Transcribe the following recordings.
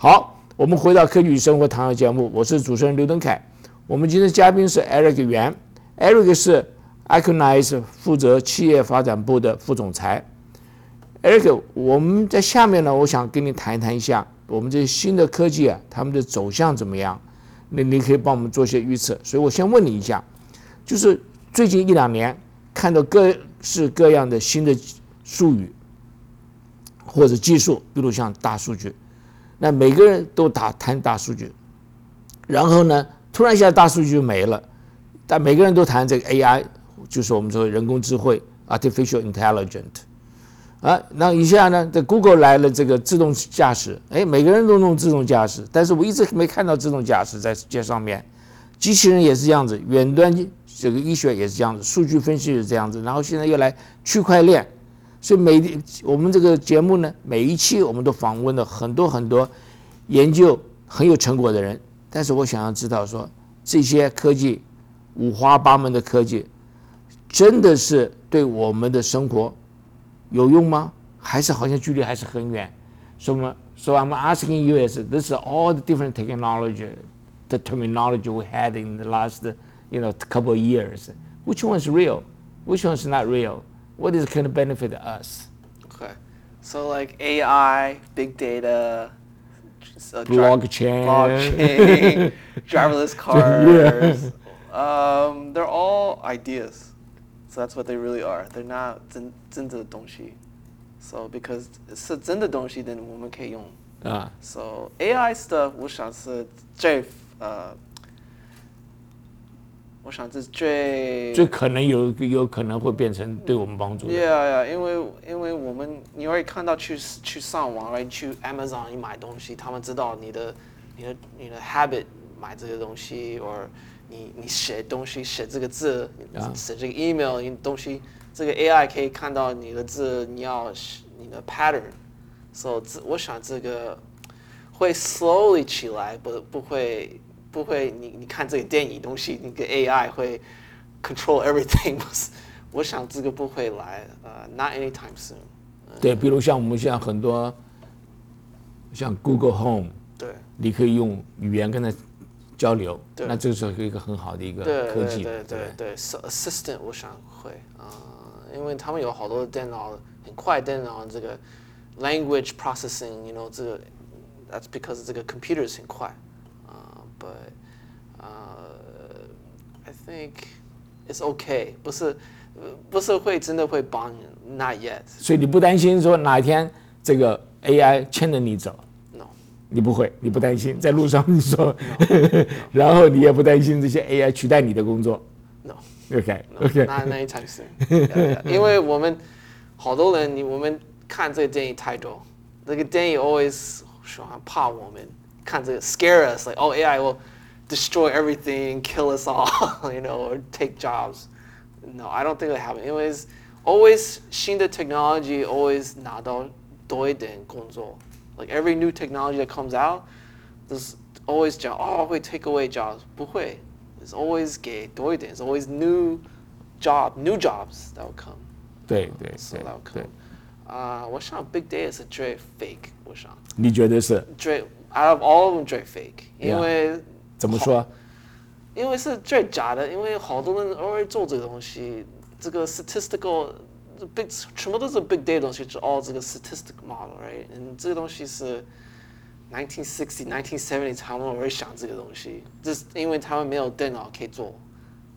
好，我们回到科技与生活谈话节目，我是主持人刘登凯。我们今天嘉宾是 Eric 袁，Eric 是 Iconize 负责企业发展部的副总裁。Eric，我们在下面呢，我想跟你谈一谈一下我们这些新的科技啊，他们的走向怎么样？那你可以帮我们做些预测。所以我先问你一下，就是最近一两年看到各式各样的新的术语或者技术，比如像大数据，那每个人都打谈大数据，然后呢，突然一下大数据就没了，但每个人都谈这个 AI，就是我们说人工智慧 （artificial intelligence）。啊，那一下呢，这 Google 来了这个自动驾驶，哎，每个人都弄自动驾驶，但是我一直没看到自动驾驶在街上面。机器人也是这样子，远端这个医学也是这样子，数据分析也是这样子，然后现在又来区块链，所以每我们这个节目呢，每一期我们都访问了很多很多研究很有成果的人，但是我想要知道说这些科技五花八门的科技，真的是对我们的生活。有用吗？还是好像距离还是很远？所以，so I'm asking you is this is all the different technology, the terminology we had in the last, you know, couple of years. Which one is real? Which one is not real? What is going to benefit us? Okay, so like AI, big data, uh, blockchain, blockchain, driverless cars. yeah. um, they're all ideas. So that's what they really are. They're not 真真的东西。So because 是真的东西，then 我们可以用。啊。So AI stuff 我想是最呃， 我想是最最可能有有可能会变成对我们帮助的。Yeah, yeah，因为因为我们你会看到去去上网，right？去 Amazon 你买东西，他们知道你的你的你的 habit 买这些东西，or 你你写东西写这个字，写这个 email，你东西这个 AI 可以看到你的字，你要你的 pattern，so 这我想这个会 slowly 起来，不不会不会你你看这个电影东西，那个 AI 会 control everything，我想这个不会来，呃，not anytime soon。对，比如像我们现在很多像 Google Home，对，你可以用语言跟它。交流，那这个是一个很好的一个科技。对对对对，assistant 我想会啊，因为他们有好多电脑很快，电脑这个 language processing，you know 这个 that's because 这个 computers 很快啊，but 啊，I think it's okay，不是不是会真的会帮你，not yet。所以你不担心说哪一天这个 AI 牵着你走？你不会，你不担心？在路上你说，然后你也不担心这些 AI 取代你的工作。No，OK，OK，那那一场是，因为我们好多人，你我们看这个电影太多，那个电影 always 喜欢怕我们 看这个 scare us，like oh AI will destroy everything, kill us all, you know, or take jobs. No, I don't think it happen. 因为 always 新的 technology always 拿到多一点工作。like every new technology that comes out, there's always job. Oh, we take away jobs. 不会. It's always gay. It's always new job, new jobs that will come. 对对，so that will come. 啊，我想 big data 是最 fake。我想。你觉得是？最 out of all of them 最 fake，因为怎么说？因为是最假的，因为好多人偶尔做这个东西，这个 statistical。big 全部都是 big data 东西，就 all 这个 statistic model，right？嗯，这个东西是 nineteen sixty nineteen seventy 他们会想这个东西，就是因为他们没有电脑可以做。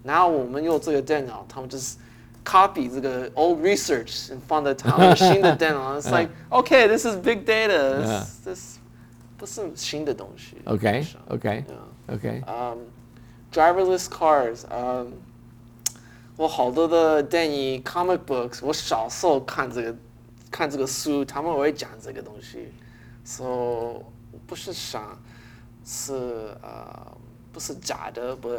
然后我们用这个电脑，他们就是 copy 这个 old research 放在他们新的电脑。It's like okay, this is big data. This 不是新的东西。Okay, okay, okay. Um, driverless cars. Um, 我好多的电影 comic books，我小时候看这个看这个书，他们会讲这个东西，so 不是想是呃不是假的，不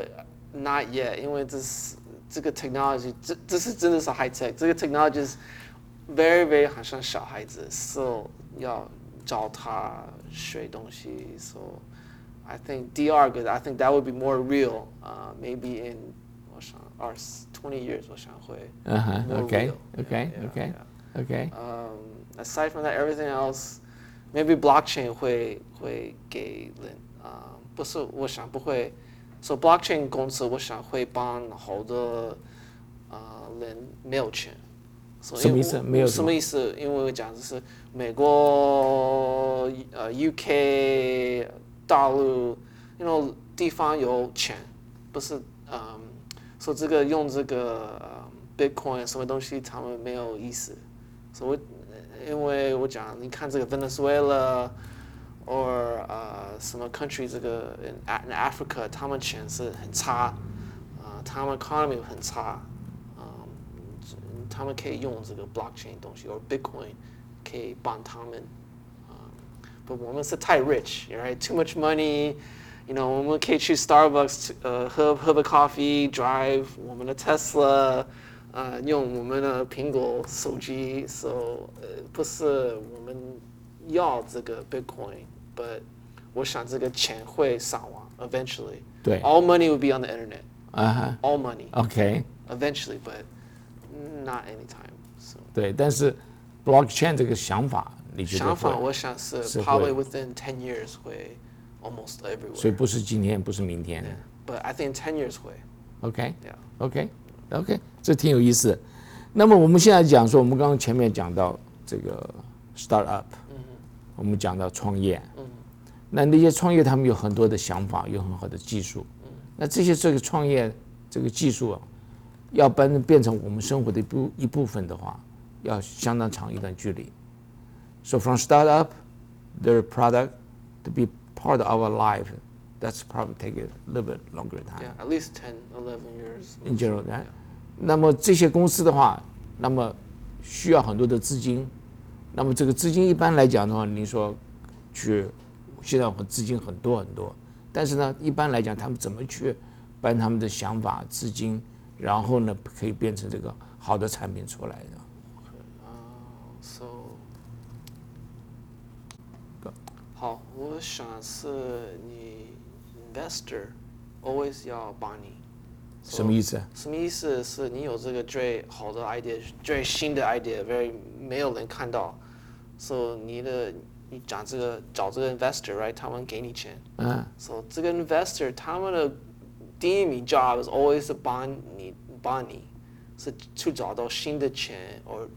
not yet，因为这是这个 technology，这这是真的是 high tech，这个 technology is very very 好像小孩子，so 要教他 学东西，so I think 第二个 I think that would be more real，呃 maybe in 我想二十。20 years 我想会 uh-huh. okay okay okay okay um, aside from that everything else maybe blockchain 会会给人啊、不是，我想不会。So blockchain 公司，我想会帮好多啊、人没有钱。 什么意思没有什么意思？因为我讲的是美国、呃 UK、大陆，you know 地方有钱，不是嗯，说这个用这个、呃 Bitcoin 什么东西，他们没有意思。所以我因为我讲，你看这个 Venezuela。or 呃什么 country 这个 in, Africa 他们钱是很差，啊、他们 economy 很差，嗯、他们可以用这个 blockchain 东西，or Bitcoin 可以帮他们，啊、不我们是太 rich，right？Too much money，you know 我们可以去 Starbucks 呃喝喝个 coffee，drive 我们的 Tesla。呃，用我们的苹果手机，so 呃不是我们要这个 Bitcoin，but 我想这个钱会上网，eventually。对 All money will be on the internet. 啊哈 All money ，OK， eventually, but not anytime. soon 对，但是 blockchain 这个想法，你觉得想法？我想是是 probably within ten years 会 almost everywhere. 所以不是今天，不是明天 But I think ten years 会，OK。，yeah. OK，OK，、这挺有意思。那么我们现在讲说，我们刚刚前面讲到这个 start up，、我们讲到创业，那那些创业他们有很多的想法，有很好的技术，那这些这个创业这个技术啊，要变变成我们生活的一部一部分的话，要相当长一段距离。So from start up, their product to be part of our life, that's probably take a little bit longer time. Yeah, at least ten, eleven years. in general，right？那么这些公司的话，那么需要很多的资金，那么这个资金一般来讲的话，你说去现在很资金很多很多，但是呢，一般来讲他们怎么去把他们的想法、资金，然后呢可以变成这个好的产品出来的？So，好，我想是你 investor always 要帮你。什么意思？什么意思？是你有这个最好的 idea，最新的 idea，very 没有人看到，so 你的你讲这个找这个 investor，right？他们给你钱嗯，so 这个 investor 他们的第一名 job is always 是帮你帮你，是去找到新的钱，or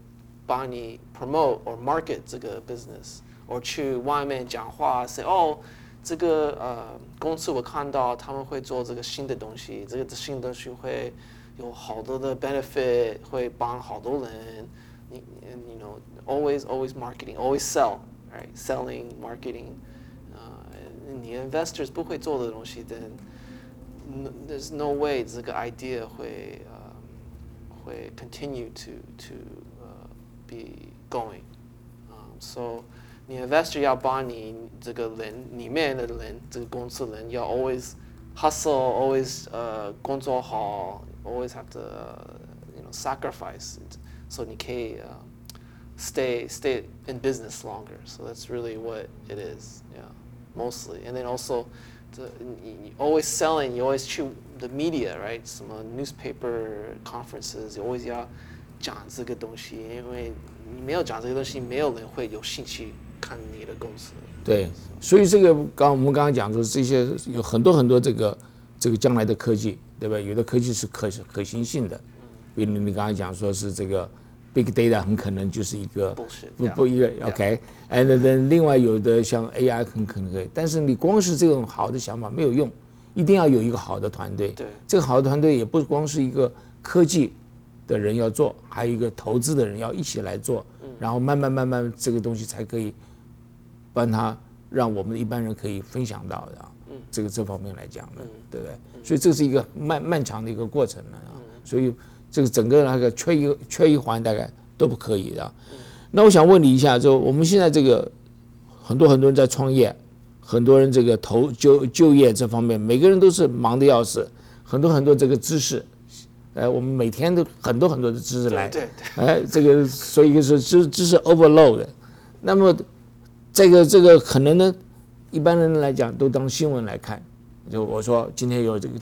帮你 promote or market 这个 business，or 去外面讲话，say 哦。这个呃公司我看到他们会做这个新的东西，这个新的东西会有好多的 benefit，会帮好多人。你你 you know always always marketing always sell right selling marketing，呃，你 investors 不会做的东西，then n- there's no way 这个 idea 会呃会 continue to to 呃 be going。Um, so 你 investor 要帮你这个人里面的人，这个公司人要 always hustle，always 呃工作好，always have to、you know sacrifice，so 你可以呃 stay stay in business longer. So that's really what it is, yeah, mostly. And then also, the, you, you always selling, you always choose the media, right? 什么 newspaper conferences, you always 要讲这个东西，因为你没有讲这个东西，没有人会有兴趣看你的公司。对，所以这个刚我们刚刚讲说这些有很多很多这个这个将来的科技，对吧？有的科技是可可行性的，比如你刚才讲说是这个 big data 很可能就是一个不不一个 yeah OK，and then 另外有的像 AI 很可能可以，但是你光是这种好的想法没有用，一定要有一个好的团队。对这个好的团队也不光是一个科技的人要做，还有一个投资的人要一起来做，然后慢慢慢慢这个东西才可以帮他让我们一般人可以分享到的啊，这个这方面来讲的，对不对？所以这是一个漫漫长的一个过程了啊，所以这个整个那个缺一缺一环大概都不可以的啊。那我想问你一下，就我们现在这个很多很多人在创业，很多人这个投就就业这方面，每个人都是忙的要死，很多很多这个知识，哎，我们每天都很多很多的知识来，对对哎，这个所以就是知知识 overload，那么这个这个可能呢，一般人来讲都当新闻来看，就我说今天有这个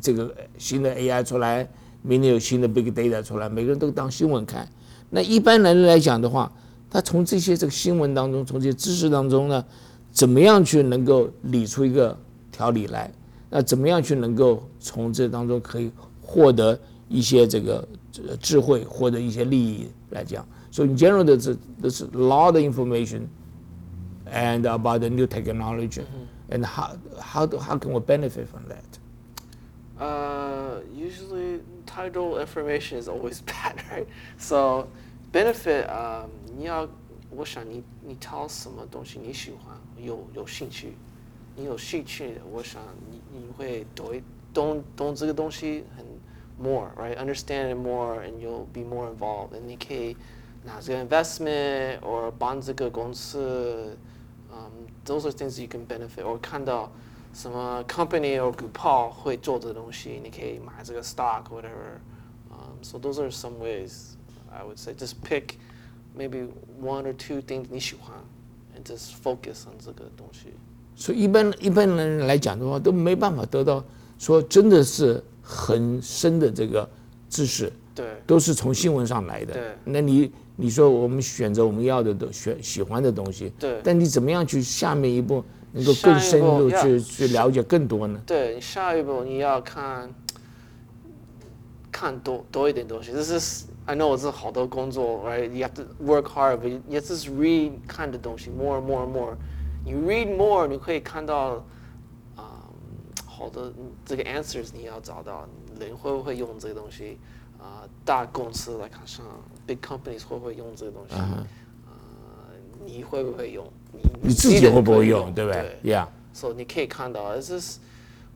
这个新的 AI 出来，明天有新的 big data 出来，每个人都当新闻看。那一般人来讲的话，他从这些这个新闻当中，从这些知识当中呢，怎么样去能够理出一个条理来？那怎么样去能够从这当中可以获得一些这个智慧，获得一些利益来讲？So in general, there's there's a lot of information and about the new technology, and how how how can we benefit from that? Uh, usually title information is always bad, right? So benefit，呃、你要，我想你你挑什么东西你喜欢，有有兴趣，你有兴趣，我想你你会懂懂懂这个东西很 more，right？Understand it more and you'll be more involved。and 你可以拿这个 investment or 帮这个公司，嗯、um,，those are things you can benefit or 看到。 什么 company or 股票会做这东西，你可以买这个 stock whatever。Um, so those are some ways I would say just pick maybe one or two things 你喜欢，and just focus on 这个东西。所以一般一般人来讲的话，都没办法得到说真的是很深的这个知识，对，都是从新闻上来的。对那你你说我们选择我们要的都选喜欢的东西，对但你怎么样去下面一步能够更深入去去了解更多呢？对，你下一步你要看看多多一点东西。This is I know 这是好多工作，right？You have to work hard, but you have to just read 看的东西 more and more and more。你 read more，你可以看到啊、好多这个 answers 你要找到，人会不会用这个东西？啊、大公司来看上 big companies 会不会用这个东西？啊、你会不会用？你你自己会不会用，对不对？Yeah，所以你可以看到，这是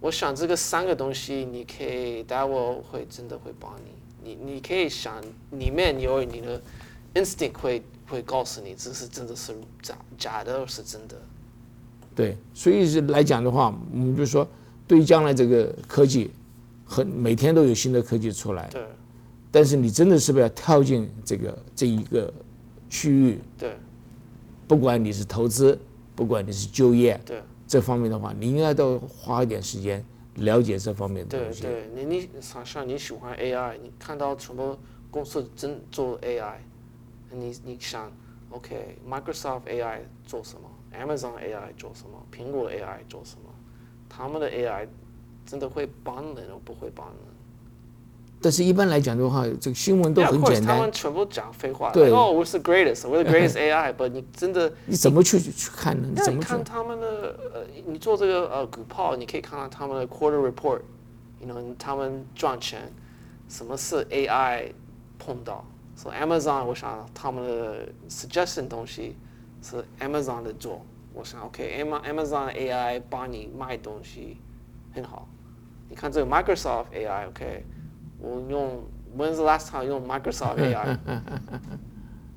我想这个三个东西，你可以待会会真的会帮你。你你可以想里面有你的 instinct 会会告诉你这是真的是假假的是真的。对，所以是来讲的话，我们就说对于将来这个科技，很每天都有新的科技出来，对但是你真的是不是要跳进这个这一个区域？对不管你是投资，不管你是就业，对这方面的话，你应该都花一点时间了解这方面的对东西。对，你你想象你喜欢 AI，你看到什么公司真做 AI，你你想，OK，Microsoft、AI 做什么？Amazon AI 做什么？苹果 AI 做什么？他们的 AI 真的会帮人，而不会帮人。但是，一般来讲的话，这个新闻都 Yeah, 很 course，简单他们，全部讲废话。对 like, Oh, we're the greatest. We're the greatest AI. But 你真的，你怎么去去看呢？你怎么看？他们的呃，你做这个呃股票，你可以看到他们的 quarter report，you know，他们赚钱，什么是 AI 碰到？So Amazon，我想他们的 suggestion 东西是 Amazon 的做，我想 OK，Am Amazon AI 帮你卖东西很好。你看这个 Microsoft AI，OK，、我用 When's the last time 用 Microsoft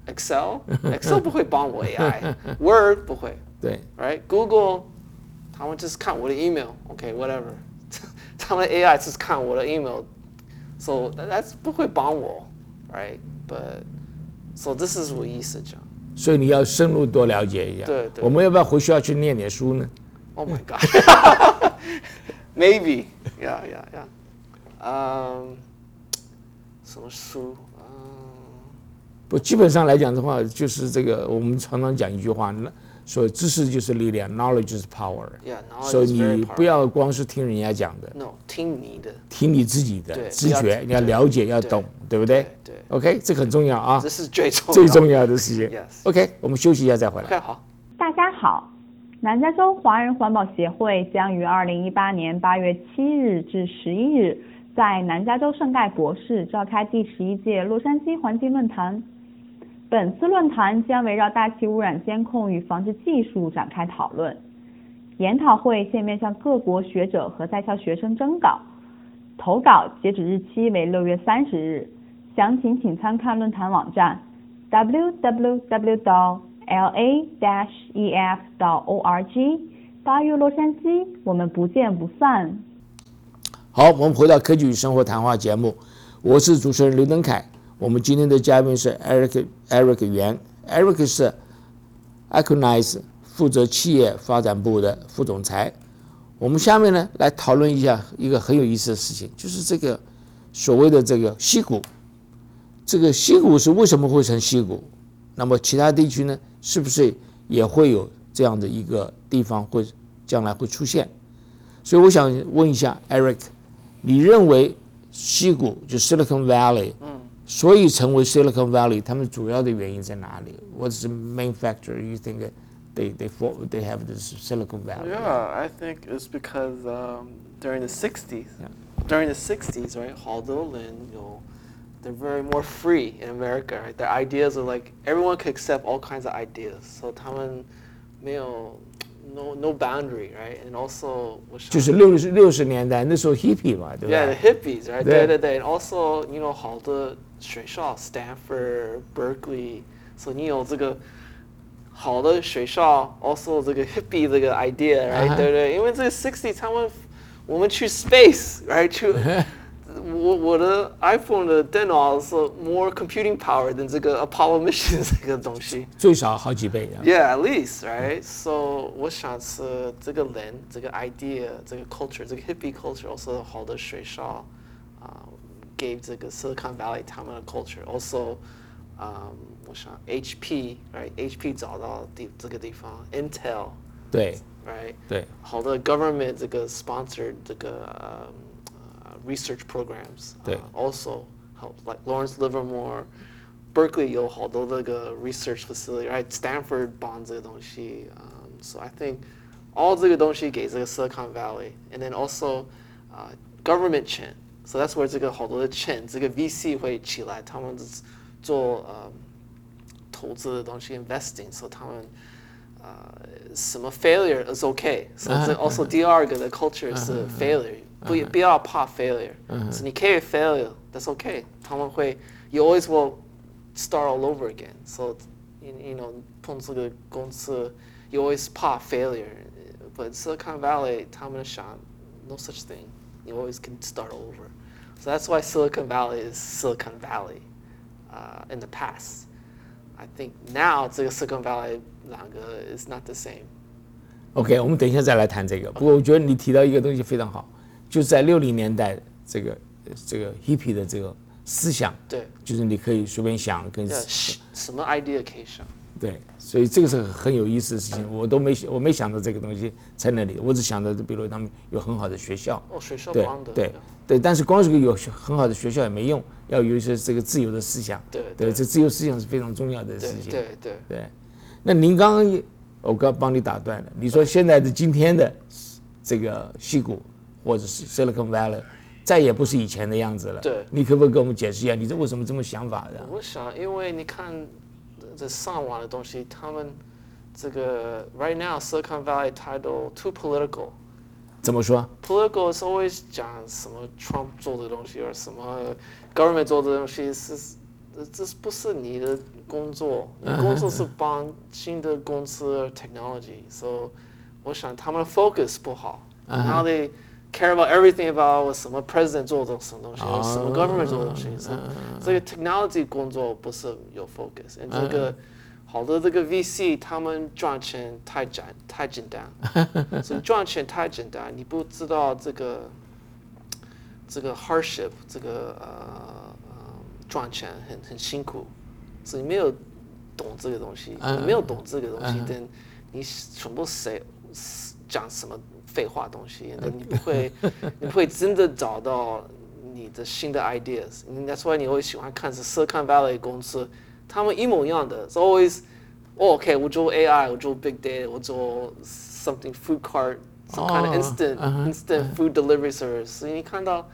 AI？Excel，Excel 不会帮我 AI，Word 不会。对， right？Google，他们就是看我的 email，OK，whatever，、他们的 AI 就是看我的 email，so that's 不会帮我，right？But so this is 我意思讲所以你要深入多了解一下。对对我们要不要回学校去念点书呢？ ，Oh my God，maybe，yeah yeah yeah，嗯、 什么书？嗯、不，基本上来讲的话，就是这个，我们常常讲一句话，那说知识就是力量，knowledge is power。Yeah，knowledge 所以你不要光是听人家讲的，no 听你的，听你自己的直觉，你要了解，要懂，对不对对对？OK，这很重要啊这，是最重要最重要的事情。OK，我们休息一下再回来。OK 好。大家好，南加州华人环保协会将于二零一八年八月七日至十一日在南加州圣盖博士召开第十一届洛杉矶环境论坛。本次论坛将围绕大气污染监控与防治技术展开讨论。研讨会现面向各国学者和在校学生征稿，投稿截止日期为六月三十日。详情请参看论坛网站 www. la-ef.org。八月洛杉矶，我们不见不散。好，我们回到科技与生活谈话节目，我是主持人刘登凯。我们今天的嘉宾是 Eric Eric 袁，Eric 是 Aconize 负责企业发展部的副总裁。我们下面呢来讨论一下一个很有意思的事情，就是这个所谓的这个溪谷。这个溪谷是为什么会成溪谷？那么其他地区呢，是不是也会有这样的一个地方会将来会出现？所以我想问一下 Eric，你认为西谷就 Silicon Valley，嗯，所以成为 Silicon Valley，他们主要的原因在哪里？What's the main factor you think they they for, they have this Silicon Valley? Yeah, I think it's because um, during the 60s, during the 60s, right, 好多人有 they're very more free in America, right? Their ideas are like everyone can accept all kinds of ideas. So 他们没有 no no boundary, right? And also 我想就是六十六十年代那时候 hippie 嘛，对 yeah, 吧 the hippies, right? 对。对对对 And also, you know, 好的学校，Stanford, Berkeley，所以你有这个好的学校，also 这个 hippie 这个 idea，right？、啊哈对对，因为这个 sixty 他们我们去 space，right？去 我我的 iPhone 的电脑是 more computing power than 这个 Apollo mission 这个东西。最少好几倍啊。 Yeah, at least, right? So 我想是这个人，这个 idea，这个 culture，这个 hippie culture also 好的学校啊、gave 这个 Silicon Valley 他们的 culture also，嗯、我想 HP，right？HP 找到地这个地方，Intel，right？对对好的 government 这个 sponsored 这个呃、uh, research programs，对 uh, also help like Lawrence Livermore。Berkeley 有好多那个 research facility, right? Stanford 帮这个东西，um, so I think all 这个东西给这个 Silicon Valley, and then also uh, government 钱，so that's where 这个好多的钱，这个 VC 会起来，他们做呃投资的东西 investing，so 他们呃 什么 failure is okay，so 这 also 第二个的 culture 是 failure，不不要怕 failure，so 你可以 failure，that's okay，他们会 you always will start all over again. So, you, you know, 碰这个公司 you always 怕 failure. But Silicon Valley, 他们想 no such thing. You always can start over. So that's why Silicon Valley is Silicon Valley uh, in the past. I think now 这个 Silicon Valley 两个 is not the same. OK，我们等一下再来谈这个。不过我觉得你提到一个东西非常好，就是在六零年代这个呃这个 hippie 的这个思想，对就是你可以随便想跟什么 idea 可以想？对，所以这个是很有意思的事情，我都没我没想到这个东西在那里，我只想到比如他们有很好的学校，哦，学校对。对对，但是光是个有很好的学校也没用，要有一些这个自由的思想，对对，这自由思想是非常重要的事情，对对。对，那您刚刚也我刚帮你打断了，你说现在的今天的这个西谷或者是 Silicon Valley，再也不是以前的样子了。对你可不可以给我们解释一下，你这为什么这么想法的？我想，因为你看这上网的东西，他们这个 right now Silicon Valley 太多 too political。怎么说？Political is always 讲什么 Trump 做的东西，或什么 government 做的东西是，这这不是你的工作，你工作是帮新的公司 technology，so 我想他们的 focus 不好，然后 they care about everything about 什么 president 做的什么东西，什么 government 做的东西这个 technology 工作不是有 focus，and 这个好多这个 VC 他们赚钱太简太简单，所以赚钱太简单，你不知道这个这个 hardship，这个呃呃赚钱很很辛苦，所以没有懂这个东西，你没有懂这个东西，但你全部谁讲什么废话东西，那你不会你不会真的找到你的新的 ideas。That's why 你会喜欢看是 Silicon Valley 公司，他们一模一样的，It's always oh, OK，我做 AI，我做 Big Data，我做 something food cart。some kind of 哦 instant、instant food delivery service，所以你看到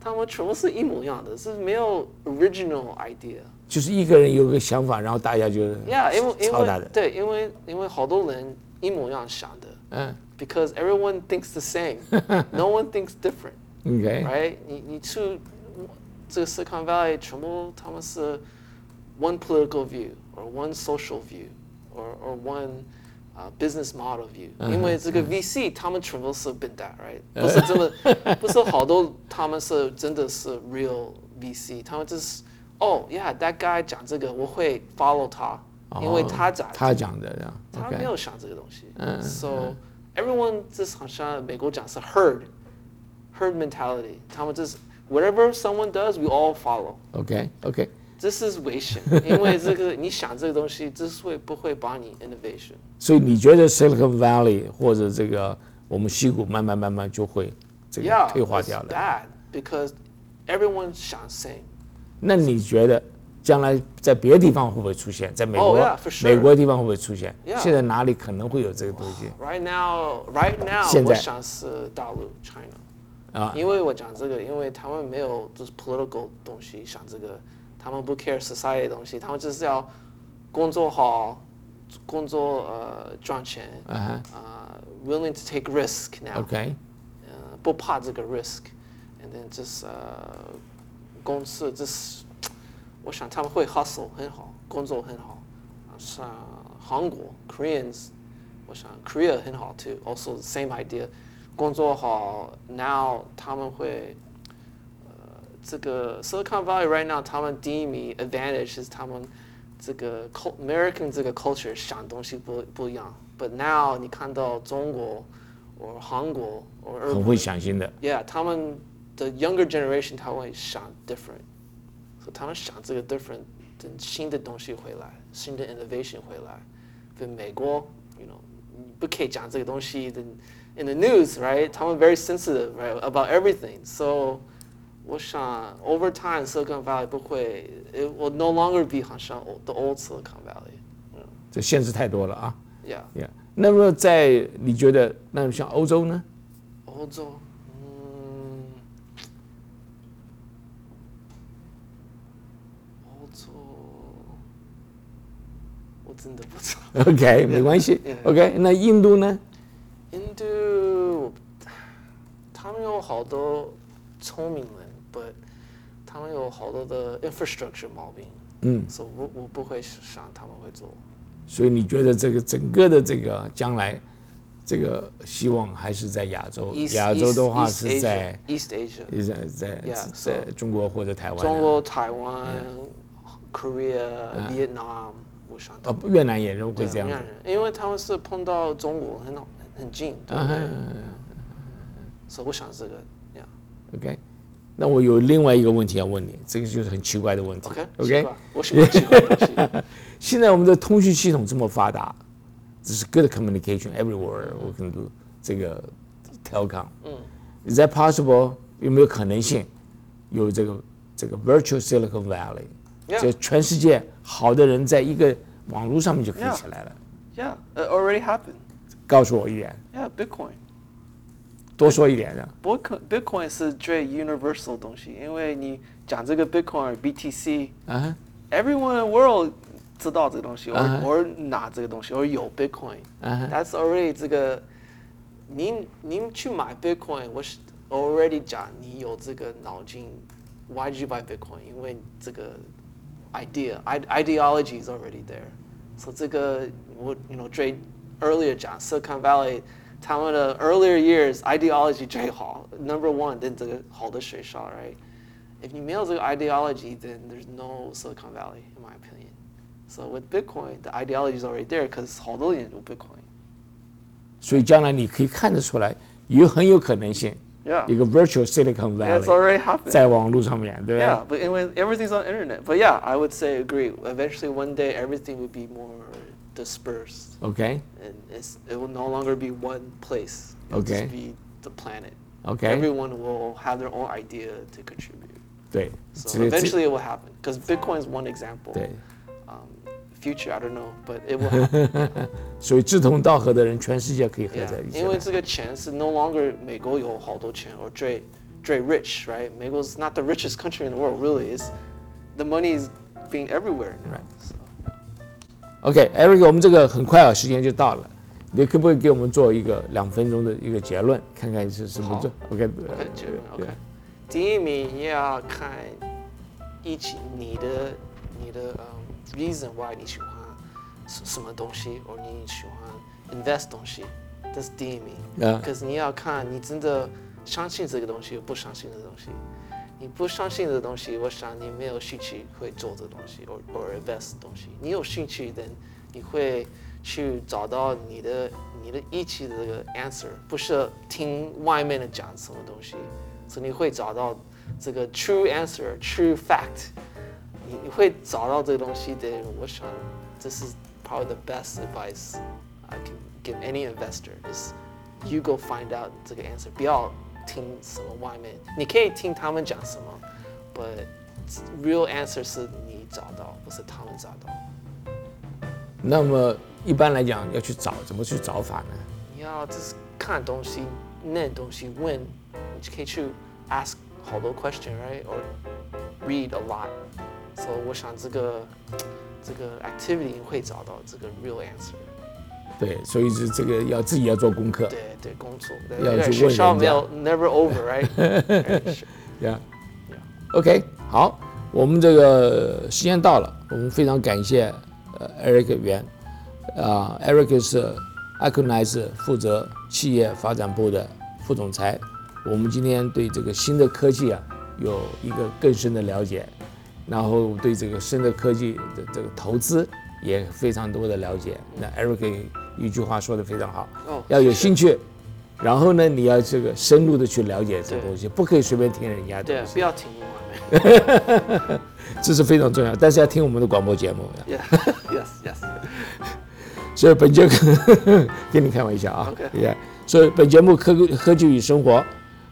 他们全部是一模一样的，是没有 original idea。就是一个人有个想法，然后大家就 Yeah，因为因。为对，因为因为好多人一模一样想的嗯，because everyone thinks the same, no one thinks different,，OK，right？你你去这个 Silicon Valley 全部他们是 one political view or one social view or or one uh, business model view，、因为这个 VC 他们全部是笨蛋，right？不是真的，不是好多他们是真的是 real VC，他们就是哦、oh,，yeah，that guy 讲这个我会 follow 他，因为他讲哦他讲的这样，OK，他没有想这个东西。So everyone 就是好像美国讲是 herd herd mentality，他们就是 whatever someone does we all follow。 OK OK， 这是危险，因为这个你想这个东西之所以不会帮你 innovation。所以你觉得 Silicon Valley 或者这个我们西谷慢慢慢慢就会这个退化掉了？bad because everyone 想 same。那你觉得将来在别的地方会不会出现？在美国 Oh, yeah, for sure. 美国地方会不会出现 Yeah. 现在哪里可能会有这个东西 Right now, right now，现在我想是大陆 China。啊？因为我讲这个，因为他们没有就是 political 东西想这个，他们不 care society 的东西，他们就是要工作好，工作呃赚钱，啊哈呃 willing to take risk now， ，OK，呃不怕这个 risk，and then 就是呃公司就是我想他们会 hustle 很好，工作很好，啊像韩国 Koreans，我想 Korea 很好 too，also the same idea，工作好，now 他们会。 呃，这个 Silicon Valley right now，他们第一名 advantage 是他们这个 cul- American 这个 culture 想东西不不一样。But now 你看到中国或韩国或日本很会想新的。 ，Yeah，他们的 younger generation 他会想 different，所以他们想这个 different 的新的东西回来，新的 innovation 回来。跟美国，you know，你不可以讲这个东西的 in the news，right？他们 very sensitive，right about everything。 我想 over time Silicon Valley 不会，it will no longer be 好像 old- the old Silicon Valley。这限制太多了啊 Yeah，，Yeah。那么在你觉得，那么像欧洲呢？欧洲，嗯，欧洲，我真的不知道。OK，没关系 Yeah.。OK，那印度呢？印度，他们有好多聪明人，but 他们有好多的 infrastructure 毛病，嗯，所以我我不会想他们会做。所以你觉得这个整个的这个将来，这个希望还是在亚洲亚洲的话是在 East Asia，是在在中国或者台湾啊。中国、台湾、Korea、Vietnam，我想哦，越南也认会这样越南。人，因为他们是碰到中国很好很近，对不对？所以我想这个呀 OK，那我有另外一个问题要问你，这个就是很奇怪的问题。，OK OK，奇怪我喜欢奇怪的东西。现在我们的通讯系统这么发达，这是 good communication everywhere。我 can do 这个 telecom。嗯，Is that possible？有没有可能性有这个这个 virtual Silicon Valley？Yeah. 就全世界好的人在一个网络上面就可以.起来了。Yeah, it already happened. 告诉我一点，Yeah, Bitcoin. 多说一点的。 Bitcoin Bitcoin 是最 universal 的东西，因为你讲这个 Bitcoin BTC，啊 everyone in the world 知道这个东西，啊或或拿这个东西，或有 Bitcoin。啊 That's already 这个，您您去买 Bitcoin，我是 already 讲你有这个脑筋，Why did you buy Bitcoin？因为这个 idea ide ideology is already there。So 这个我 you know 最 earlier 讲 Silicon Valley 他们的 earlier years ideology 最好，number one 的这个好的学校，right？If 你没有这个 ideology, then there's no Silicon Valley, in my opinion. So with Bitcoin, the ideology is already there because 好多人有 Bitcoin. 所以将来你可以看得出来，有很有可能性 Yeah. 一个 virtual Silicon Yeah, it's Valley already happened. 在网络上面，对不对 Yeah, but anyway, everything's on internet. But yeah, I would say agree. Eventually, one day, everything would be more dispersed, ？OK and it's, it will no longer be one place. It'll Okay. just be the planet. OK， Everyone will have their own idea to contribute. 对， So 这个这 eventually, it will happen. Because Bitcoin is one example. 对， Um, future, I don't know, but it will happen. 所以志同道合的人，全世界可以合 yeah. 在一起因为这个钱是 no longer 美国有好多钱 or 最最 rich, right? 美国 is not the richest country in the world, really. It's the money is being everywhere now. Right. So, OK，Eric，我们这个很快啊，时间就到了，你可不可以给我们做一个两分钟的一个结论，看看是什么做？OK，OK，结论 OK。第一名也要看一起你的你的嗯 reason why 你喜欢什什么东西，或你喜欢 invest 东西，这是第一名。啊可是你要看你真的相信这个东西，不相信这个东西。你不相信这个东西，我想你没有兴趣会做这个东西，或或 invest 东西。你有兴趣的，你会去找到你的你的一起的这个 answer，不是听外面的讲什么东西，所以你会找到这个 true answer，true fact。 你你会找到这个东西的，我想这是 probably the best advice I can give any investor is you go find out 这个 answer，不要 听什么外面，你可以听他们讲什么，but real answer 是你找到，不是他们找到。那么一般来讲要去找，怎么去找法呢？你要就是看东西、念东西、问，你就可以去 ask 好多 question，right？or read a lot。所以我想这个这个 activity 会找到这个 real answer。对，所以是这个要自己要做功课。对对，工作要去问人家学校没有 never over，right？呀、OK，好，我们这个时间到了，我们非常感谢呃 Eric 袁，啊、e r i c 是 Aconize 负责企业发展部的副总裁。我们今天对这个新的科技啊有一个更深的了解，然后对这个新的科技的这个投资也非常多的了解。那 Eric 一句话说的非常好，哦要有兴趣，然后呢，你要这个深入的去了解这个东西，不可以随便听人家的对不。要听我们。这是非常重要，但是要听我们的广播节目。Yeah，yes yes。所以本节 跟你开玩笑啊 OK，Yeah，所以本节目科科技与生活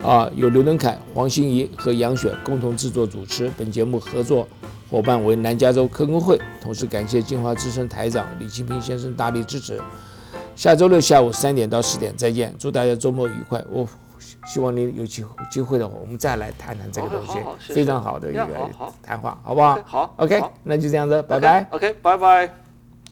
啊，由刘能凯、黄欣怡和杨雪共同制作主持。本节目合作伙伴为南加州科工会，同时感谢金华之声台长李清平先生大力支持。下周六下午三点到四点再见，祝大家周末愉快。我希望你有机会机会的话，我们再来谈谈这个东西非常好的一个谈话，好不好？好 OK，那就这样子，拜拜。OK，拜拜。